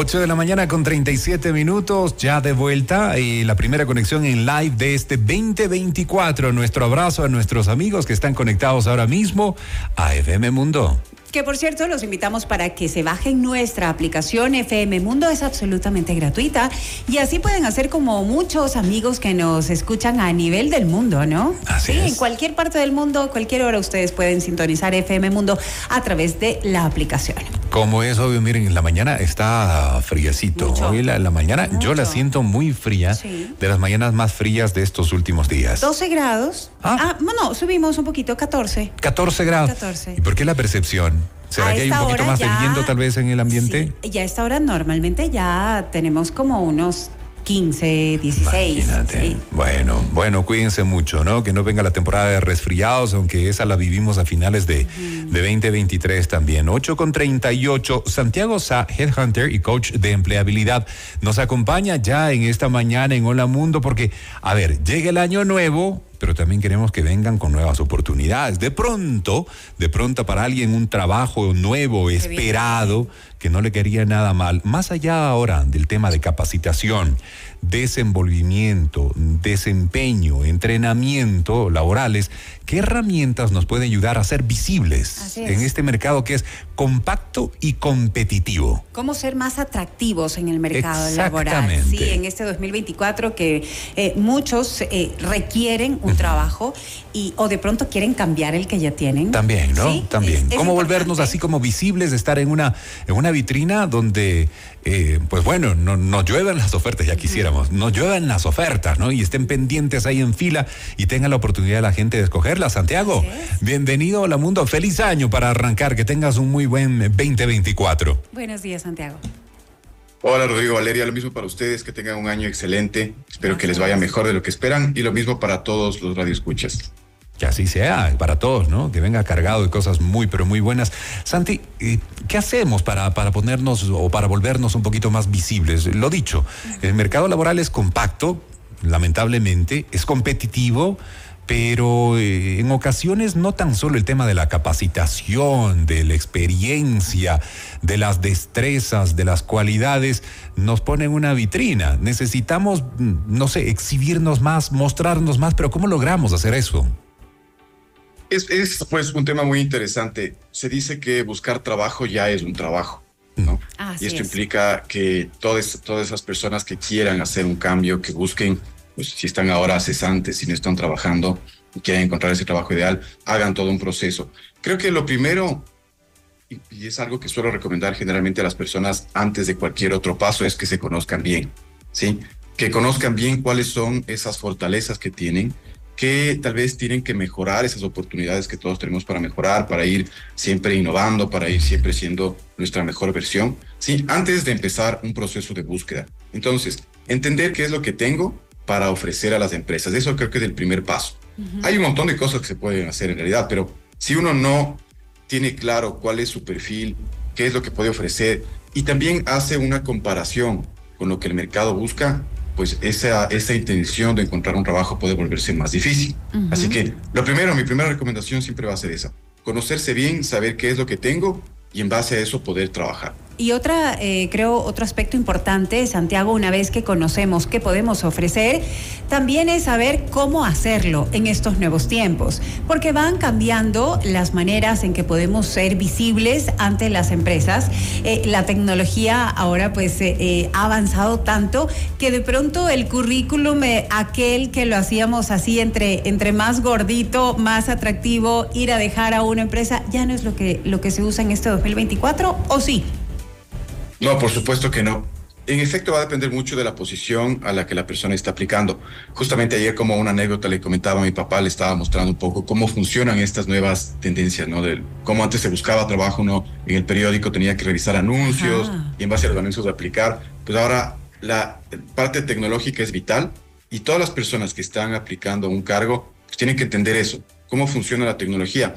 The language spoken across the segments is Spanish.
8 de la mañana con 37 minutos, ya de vuelta y la primera conexión en live de este 2024. Nuestro abrazo a nuestros amigos que están conectados ahora mismo a FM Mundo. Que por cierto, los invitamos para que se bajen nuestra aplicación FM Mundo, es absolutamente gratuita y así pueden hacer como muchos amigos que nos escuchan a nivel del mundo, ¿no? Así sí, es. en cualquier parte del mundo, cualquier hora ustedes pueden sintonizar FM Mundo a través de la aplicación. Como es obvio, miren, en la mañana está friecito. Mucho. Hoy la, la mañana yo la siento muy fría, Sí. de las mañanas más frías de estos últimos días. 12 grados. Ah. Ah, bueno, subimos un poquito, 14. 14 grados. 14. ¿Y por qué la percepción? ¿Será A que hay un poquito más ya- de viento tal vez en el ambiente? Sí, ya a esta hora normalmente ya tenemos como unos 15, 16. Imagínate. sí. Bueno, bueno, cuídense mucho, ¿no? Que no venga la temporada de resfriados, aunque esa la vivimos a finales de, de 2023 también. 8 con 38. Santiago Sa, Headhunter y coach de empleabilidad, nos acompaña ya en esta mañana en Hola Mundo, porque, a ver, llega el año nuevo. Pero también queremos que vengan con nuevas oportunidades. De pronto, de pronto para alguien un trabajo nuevo, esperado, que no le quería nada mal. Más allá ahora del tema de capacitación, desenvolvimiento, desempeño, entrenamiento laborales, ¿qué herramientas nos pueden ayudar a ser visibles es. en este mercado que es compacto y competitivo? ¿Cómo ser más atractivos en el mercado laboral? Sí, en este 2024 que eh, muchos eh, requieren un trabajo y o de pronto quieren cambiar el que ya tienen. También, ¿no? Sí, También. es- es ¿Cómo volvernos así como visibles, estar en una, en una vitrina donde, eh, pues bueno, no, no lluevan las ofertas, ya quisiéramos, no lluevan las ofertas, ¿no? Y estén pendientes ahí en fila y tengan la oportunidad la gente de Santiago, bienvenido a Hola Mundo. Feliz año para arrancar, que tengas un muy buen 2024. Buenos días, Santiago. Hola Rodrigo Valeria, lo mismo para ustedes, que tengan un año excelente, espero que les vaya mejor de lo que esperan y lo mismo para todos los radioescuchas. Que así sea para todos, ¿no? Que venga cargado de cosas muy, pero muy buenas. Santi, eh, ¿qué hacemos para, para ponernos o para volvernos un poquito más visibles? Lo dicho, el mercado laboral es compacto, lamentablemente, es competitivo, pero eh, en ocasiones no tan solo el tema de la capacitación, de la experiencia, de las destrezas, de las cualidades, nos pone en una vitrina. Necesitamos, mm, no sé, exhibirnos más, mostrarnos más, pero ¿cómo logramos hacer eso? Es, es pues un tema muy interesante. Se dice que buscar trabajo ya es un trabajo, ¿no? Así y esto es. implica que todas, todas esas personas que quieran hacer un cambio, que busquen, pues si están ahora cesantes, si no están trabajando y quieren encontrar ese trabajo ideal, hagan todo un proceso. Creo que lo primero, y, es algo que suelo recomendar generalmente a las personas antes de cualquier otro paso, es que se conozcan bien, ¿sí? Que conozcan bien cuáles son esas fortalezas que tienen, que tal vez tienen que mejorar esas oportunidades que todos tenemos para mejorar, para ir siempre innovando, para ir siempre siendo nuestra mejor versión, ¿sí? Antes de empezar un proceso de búsqueda. Entonces, entender qué es lo que tengo para ofrecer a las empresas. Eso creo que es el primer paso. Hay un montón de cosas que se pueden hacer en realidad, pero si uno no tiene claro cuál es su perfil, qué es lo que puede ofrecer y también hace una comparación con lo que el mercado busca, pues esa, esa intención de encontrar un trabajo puede volverse más difícil. Así que lo primero, mi primera recomendación siempre va a ser esa. Conocerse bien, saber qué es lo que tengo y en base a eso poder trabajar. Y otra, eh, creo, otro aspecto importante, Santiago, una vez que conocemos qué podemos ofrecer, también es saber cómo hacerlo en estos nuevos tiempos, porque van cambiando las maneras en que podemos ser visibles ante las empresas. Eh, la tecnología ahora pues eh, ha avanzado tanto que de pronto el currículum, aquel que lo hacíamos así entre, entre más gordito, más atractivo, ir a dejar a una empresa, ya no es lo que, lo que se usa en este 2024, ¿o sí? No, por supuesto que no. En efecto, va a depender mucho de la posición a la que la persona está aplicando. Justamente ayer, como una anécdota, le comentaba a mi papá, le estaba mostrando un poco cómo funcionan estas nuevas tendencias, ¿no? De cómo antes se buscaba trabajo, uno en el periódico tenía que revisar anuncios Ajá. y en base a los anuncios aplicar. Pues ahora la parte tecnológica es vital y todas las personas que están aplicando un cargo pues tienen que entender eso, cómo funciona la tecnología.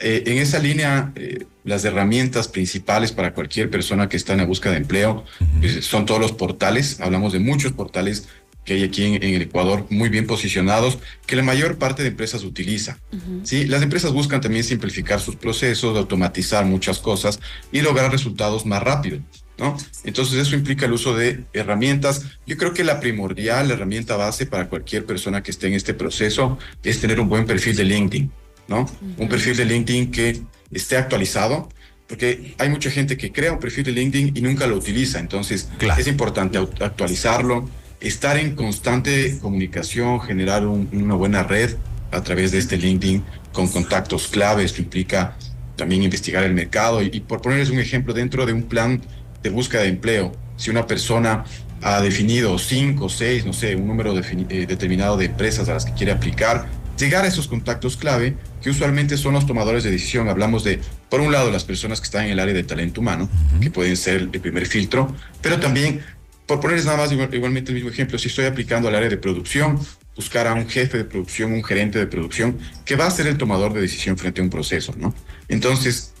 Eh, en esa línea, eh, las herramientas principales para cualquier persona que está en la búsqueda de empleo pues, son todos los portales. Hablamos de muchos portales que hay aquí en, en el Ecuador muy bien posicionados, que la mayor parte de empresas utiliza. ¿sí? Las empresas buscan también simplificar sus procesos, automatizar muchas cosas y lograr resultados más rápidos. ¿no? Entonces eso implica el uso de herramientas. Yo creo que la primordial, la herramienta base para cualquier persona que esté en este proceso es tener un buen perfil de LinkedIn, ¿no? Un perfil de LinkedIn que esté actualizado, porque hay mucha gente que crea un perfil de LinkedIn y nunca lo utiliza, entonces es importante actualizarlo, estar en constante comunicación, generar una buena red a través de este LinkedIn con contactos clave, esto implica también investigar el mercado y, por ponerles un ejemplo, dentro de un plan de búsqueda de empleo, si una persona ha definido cinco, seis, no sé, un número eh, determinado de empresas a las que quiere aplicar, llegar a esos contactos clave, que usualmente son los tomadores de decisión. Hablamos de, por un lado, las personas que están en el área de talento humano, que pueden ser el primer filtro, pero también, por ponerles nada más igualmente el mismo ejemplo, si estoy aplicando al área de producción, buscar a un jefe de producción, un gerente de producción, que va a ser el tomador de decisión frente a un proceso, ¿no? Entonces,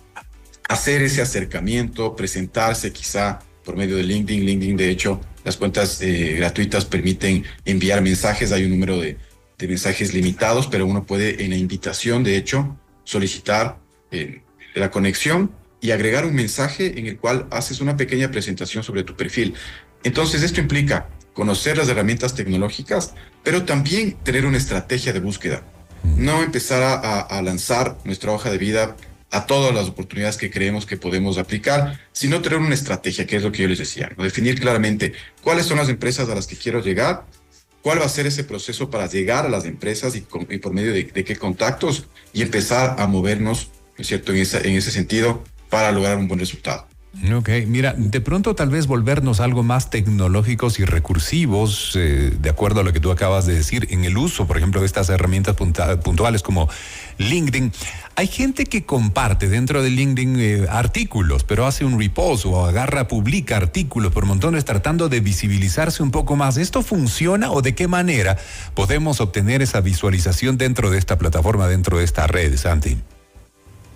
hacer ese acercamiento, presentarse quizá por medio de LinkedIn. LinkedIn, de hecho, las cuentas eh, gratuitas permiten enviar mensajes, hay un número de, de, mensajes limitados, pero uno puede en la invitación, de hecho, solicitar eh, la conexión y agregar un mensaje en el cual haces una pequeña presentación sobre tu perfil. Entonces, esto implica conocer las herramientas tecnológicas, pero también tener una estrategia de búsqueda. No empezar a, lanzar nuestra hoja de vida a todas las oportunidades que creemos que podemos aplicar, sino tener una estrategia, que es lo que yo les decía, definir claramente cuáles son las empresas a las que quiero llegar, cuál va a ser ese proceso para llegar a las empresas y, por medio de, qué contactos y empezar a movernos, ¿no es cierto?, en, en ese sentido para lograr un buen resultado. Ok, mira, de pronto tal vez volvernos algo más tecnológicos y recursivos, eh, de acuerdo a lo que tú acabas de decir, en el uso, por ejemplo, de estas herramientas puntuales como LinkedIn. Hay gente que comparte dentro de LinkedIn eh, artículos, pero hace un repost o agarra, publica artículos por montones tratando de visibilizarse un poco más. ¿Esto funciona o de qué manera podemos obtener esa visualización dentro de esta plataforma, dentro de esta red, Santi?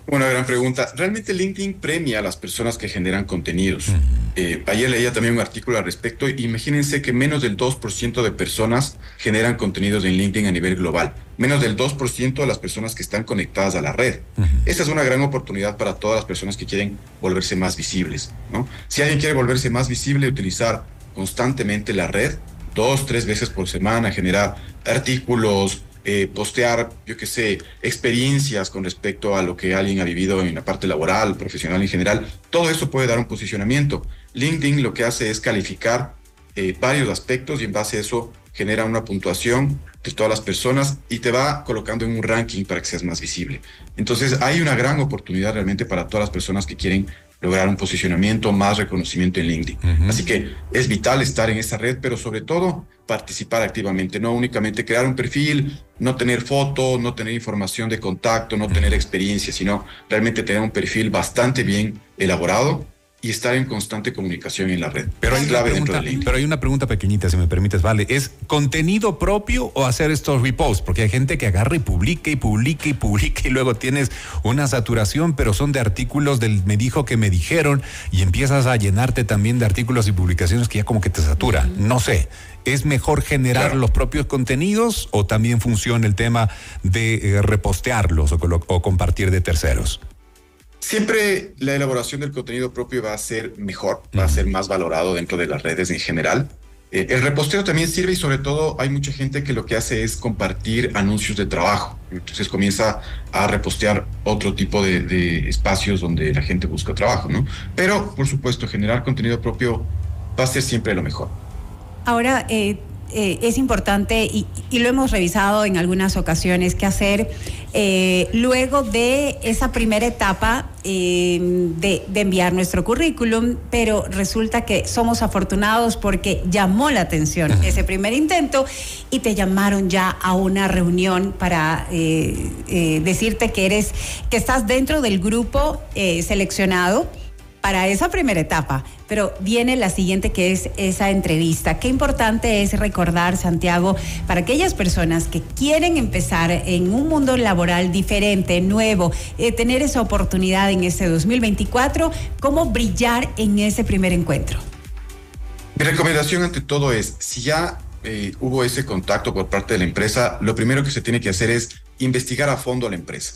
Una gran pregunta. Realmente LinkedIn premia a las personas que generan contenidos. Eh, ayer leía también un artículo al respecto. Imagínense que menos del 2% de personas generan contenidos en LinkedIn a nivel global. Menos del 2% de las personas que están conectadas a la red. Esa es una gran oportunidad para todas las personas que quieren volverse más visibles. ¿no? Si alguien quiere volverse más visible, utilizar constantemente la red, dos, tres veces por semana, generar artículos, eh, postear, yo qué sé, experiencias con respecto a lo que alguien ha vivido en la parte laboral, profesional en general, todo eso puede dar un posicionamiento. LinkedIn lo que hace es calificar eh, varios aspectos y en base a eso genera una puntuación de todas las personas y te va colocando en un ranking para que seas más visible. Entonces hay una gran oportunidad realmente para todas las personas que quieren lograr un posicionamiento, más reconocimiento en LinkedIn. Así que es vital estar en esa red, pero sobre todo participar activamente, no únicamente crear un perfil, no tener foto, no tener información de contacto, no tener experiencia, sino realmente tener un perfil bastante bien elaborado y estar en constante comunicación en la red. Pero hay, clave pregunta, pero hay una pregunta pequeñita, si me permites, vale. ¿Es contenido propio o hacer estos reposts? Porque hay gente que agarra y publica y publica y publica y luego tienes una saturación, pero son de artículos del me dijo que me dijeron y empiezas a llenarte también de artículos y publicaciones que ya como que te satura. No sé. ¿Es mejor generar los propios contenidos o también funciona el tema de eh, repostearlos o compartir de terceros? Siempre la elaboración del contenido propio va a ser mejor, va a ser más valorado dentro de las redes en general. Eh, el reposteo también sirve y sobre todo hay mucha gente que lo que hace es compartir anuncios de trabajo. Entonces comienza a repostear otro tipo de, espacios donde la gente busca trabajo, ¿no? Pero, por supuesto, generar contenido propio va a ser siempre lo mejor. Ahora, eh, eh, es importante y, lo hemos revisado en algunas ocasiones qué hacer eh, luego de esa primera etapa em, de, enviar nuestro currículum, pero resulta que somos afortunados porque llamó la atención ese primer intento y te llamaron ya a una reunión para eh, decirte que eres, que estás dentro del grupo seleccionado para esa primera etapa, pero viene la siguiente que es esa entrevista. Qué importante es recordar, Santiago, para aquellas personas que quieren empezar en un mundo laboral diferente, nuevo, eh, tener esa oportunidad en este 2024, cómo brillar en ese primer encuentro. Mi recomendación ante todo es, si ya eh, hubo ese contacto por parte de la empresa, lo primero que se tiene que hacer es investigar a fondo a la empresa.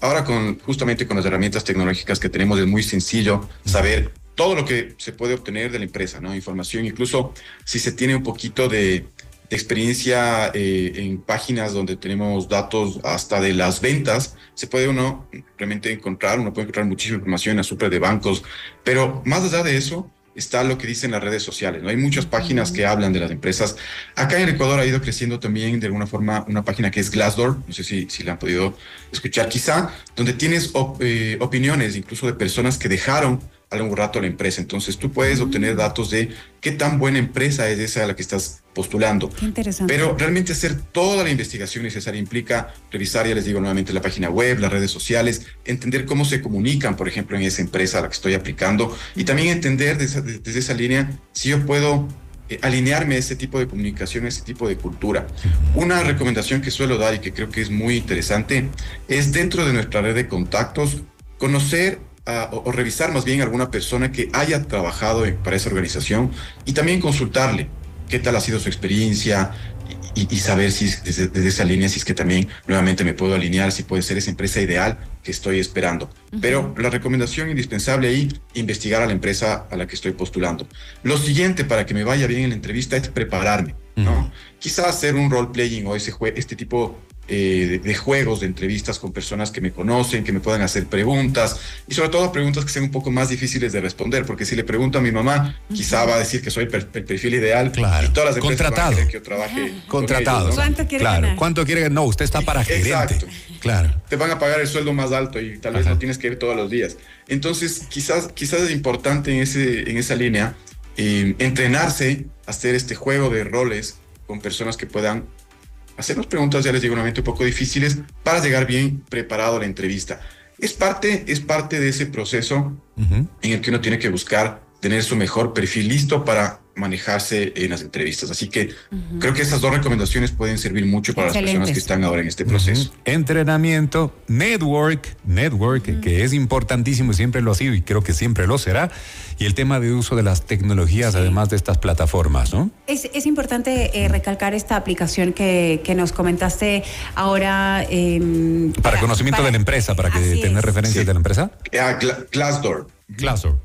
Ahora con justamente con las herramientas tecnológicas que tenemos es muy sencillo saber todo lo que se puede obtener de la empresa, ¿no? Información, incluso si se tiene un poquito de, experiencia eh, en páginas donde tenemos datos hasta de las ventas, se puede uno realmente encontrar, uno puede encontrar muchísima información en la super de bancos, pero más allá de eso, está lo que dicen las redes sociales. ¿no? Hay muchas páginas que hablan de las empresas. Acá en Ecuador ha ido creciendo también de alguna forma una página que es Glassdoor, no sé si, si la han podido escuchar quizá, donde tienes eh, opiniones incluso de personas que dejaron algún rato la empresa. Entonces tú puedes obtener datos de qué tan buena empresa es esa a la que estás postulando. Qué interesante. Pero realmente hacer toda la investigación necesaria implica revisar, ya les digo nuevamente, la página web, las redes sociales, entender cómo se comunican, por ejemplo, en esa empresa a la que estoy aplicando y también entender desde, desde esa línea si yo puedo eh, alinearme a ese tipo de comunicación, a ese tipo de cultura. Una recomendación que suelo dar y que creo que es muy interesante es dentro de nuestra red de contactos conocer o, revisar más bien alguna persona que haya trabajado para esa organización y también consultarle qué tal ha sido su experiencia y, saber si desde, esa línea, si es que también nuevamente me puedo alinear, si puede ser esa empresa ideal que estoy esperando. Pero la recomendación indispensable ahí, investigar a la empresa a la que estoy postulando. Lo siguiente para que me vaya bien en la entrevista es prepararme, ¿no? Quizás hacer un role playing o ese este tipo eh, de, juegos, de entrevistas con personas que me conocen, que me puedan hacer preguntas y sobre todo preguntas que sean un poco más difíciles de responder, porque si le pregunto a mi mamá, quizá va a decir que soy el, perfil ideal claro. y todas las empresas Contratado. que yo trabaje. Contratado. ¿Cuánto quiere claro. ganar? ¿Cuánto quiere No, usted está para gerente. Exacto. Claro. Te van a pagar el sueldo más alto y tal vez no tienes que ir todos los días. Entonces, quizás, quizás es importante en, ese, en esa línea eh, entrenarse, hacer este juego de roles con personas que puedan hacernos preguntas, ya les digo, un poco difíciles para llegar bien preparado a la entrevista. Es parte, es parte de ese proceso en el que uno tiene que buscar tener su mejor perfil listo para manejarse en las entrevistas. Así que creo que estas dos recomendaciones pueden servir mucho para las personas que están ahora en este proceso. Entrenamiento, network, network, que es importantísimo y siempre lo ha sido y creo que siempre lo será. Y el tema de uso de las tecnologías, además de estas plataformas, ¿no? Es, es importante eh, recalcar esta aplicación que, que nos comentaste ahora. Em, para, conocimiento de la empresa, para que tener referencias de la empresa. Ah, Glassdoor. Glassdoor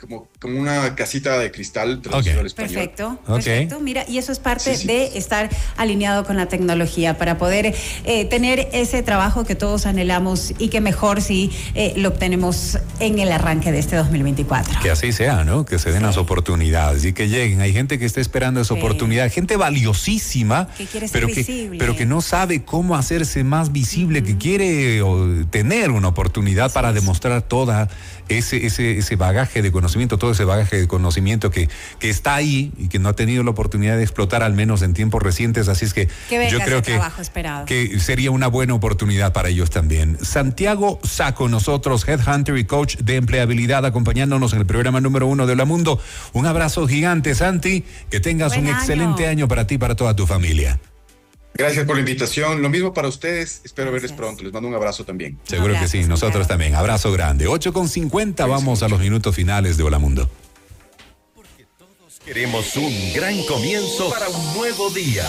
como, como una casita de cristal traducido al español. Perfecto, perfecto. Mira, y eso es parte de estar alineado con la tecnología para poder eh, tener ese trabajo que todos anhelamos y que mejor si eh, lo obtenemos en el arranque de este 2024. Que así sea, ¿no? Que se den las oportunidades y que lleguen. Hay gente que está esperando esa oportunidad, gente valiosísima, que quiere pero, que, pero que no sabe cómo hacerse más visible, que quiere tener una oportunidad para demostrar toda ese, ese, ese bagaje de conocimiento, todo ese bagaje de conocimiento que, que está ahí y que no ha tenido la oportunidad de explotar al menos en tiempos recientes. Así es que, yo creo que, que sería una buena oportunidad para ellos también. Santiago Saco, nosotros, Headhunter y Coach de Empleabilidad, acompañándonos en el programa número uno de La Mundo. Un abrazo gigante, Santi. Que tengas un excelente año para ti y para toda tu familia. Gracias por la invitación. Lo mismo para ustedes. Espero verles pronto. Les mando un abrazo también. Seguro que sí. Nosotros también. Abrazo grande. 8 con 50. Vamos a los minutos finales de Hola Mundo. Porque todos queremos un gran comienzo para un nuevo día.